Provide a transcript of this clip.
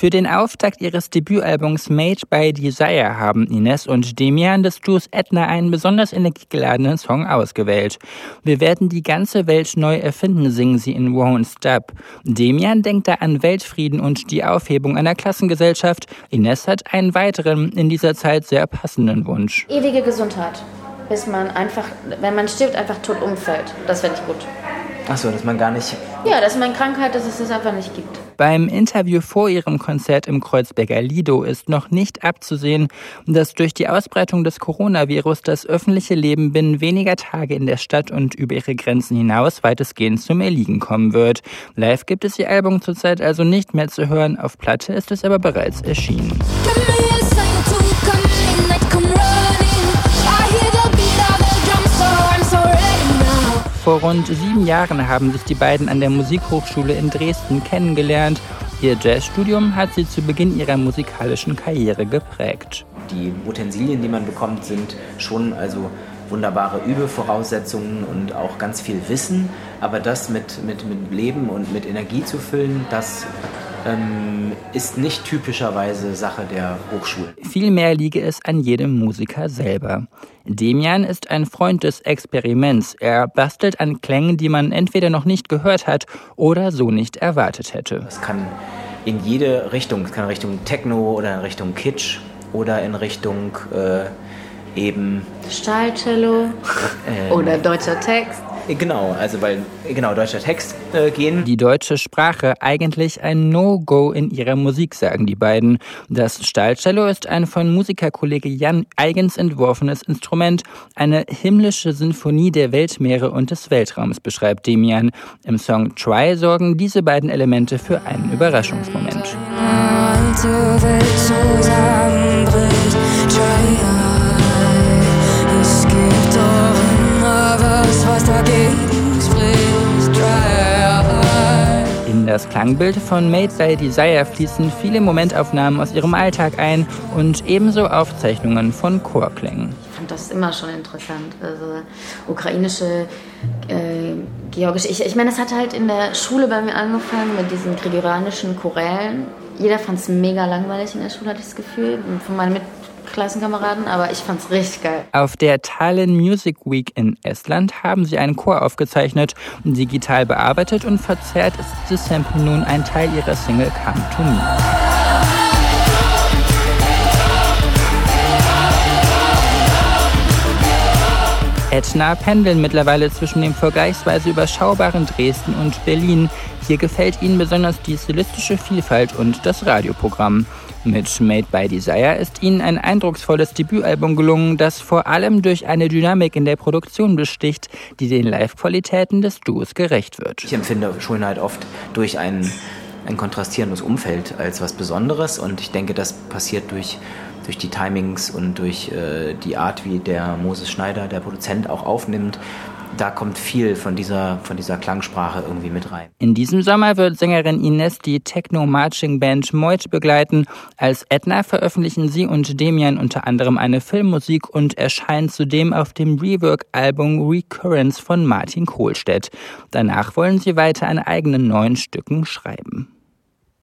Für den Auftakt ihres Debütalbums Made by Desire haben Ines und Demian des Duos Edna einen besonders energiegeladenen Song ausgewählt. Wir werden die ganze Welt neu erfinden, singen sie in Won't Stop. Demian denkt da an Weltfrieden und die Aufhebung einer Klassengesellschaft. Ines hat einen weiteren, in dieser Zeit sehr passenden Wunsch. Ewige Gesundheit, bis man einfach, wenn man stirbt, einfach tot umfällt. Das fände ich gut. Achso, dass man gar nicht. Ja, dass man Krankheit, dass es das einfach nicht gibt. Beim Interview vor ihrem Konzert im Kreuzberger Lido ist noch nicht abzusehen, dass durch die Ausbreitung des Coronavirus das öffentliche Leben binnen weniger Tage in der Stadt und über ihre Grenzen hinaus weitestgehend zum Erliegen kommen wird. Live gibt es ihr Album zurzeit also nicht mehr zu hören, auf Platte ist es aber bereits erschienen. Vor rund sieben Jahren haben sich die beiden an der Musikhochschule in Dresden kennengelernt. Ihr Jazzstudium hat sie zu Beginn ihrer musikalischen Karriere geprägt. Die Utensilien, die man bekommt, sind schon also wunderbare Übevoraussetzungen und auch ganz viel Wissen. Aber das mit, mit, mit Leben und mit Energie zu füllen, das ähm, ist nicht typischerweise Sache der Hochschule. Vielmehr liege es an jedem Musiker selber. Demian ist ein Freund des Experiments. Er bastelt an Klängen, die man entweder noch nicht gehört hat oder so nicht erwartet hätte. Es kann in jede Richtung, es kann in Richtung Techno oder in Richtung Kitsch oder in Richtung äh, eben Stahlcello äh, oder deutscher Text. Genau, also weil genau deutscher Text äh, gehen. Die deutsche Sprache eigentlich ein No-Go in ihrer Musik, sagen die beiden. Das Stahlcello ist ein von Musikerkollege Jan eigens entworfenes Instrument, eine himmlische Sinfonie der Weltmeere und des Weltraums, beschreibt Demian. Im Song Try sorgen diese beiden Elemente für einen Überraschungsmoment. Das Klangbild von Made by Desire fließen viele Momentaufnahmen aus ihrem Alltag ein und ebenso Aufzeichnungen von Chorklängen. Ich fand das immer schon interessant. Also ukrainische, äh, georgische. Ich, ich meine, es hat halt in der Schule bei mir angefangen mit diesen gregorianischen Chorälen. Jeder fand es mega langweilig in der Schule, hatte ich das Gefühl. Von meinen Mit Klassenkameraden, aber ich fand's richtig geil. Auf der Tallinn Music Week in Estland haben sie einen Chor aufgezeichnet, digital bearbeitet und verzerrt ist dieses Sample nun ein Teil ihrer Single Come to Me. Etna pendeln mittlerweile zwischen dem vergleichsweise überschaubaren Dresden und Berlin. Hier gefällt ihnen besonders die stilistische Vielfalt und das Radioprogramm. Mit Made by Desire ist ihnen ein eindrucksvolles Debütalbum gelungen, das vor allem durch eine Dynamik in der Produktion besticht, die den Live-Qualitäten des Duos gerecht wird. Ich empfinde Schönheit oft durch ein, ein kontrastierendes Umfeld als was Besonderes und ich denke, das passiert durch durch die Timings und durch äh, die Art, wie der Moses Schneider, der Produzent, auch aufnimmt da kommt viel von dieser, von dieser Klangsprache irgendwie mit rein. In diesem Sommer wird Sängerin Ines die Techno-Marching-Band Meut begleiten. Als Edna veröffentlichen sie und Demian unter anderem eine Filmmusik und erscheinen zudem auf dem Rework-Album Recurrence von Martin Kohlstedt. Danach wollen sie weiter an eigenen neuen Stücken schreiben.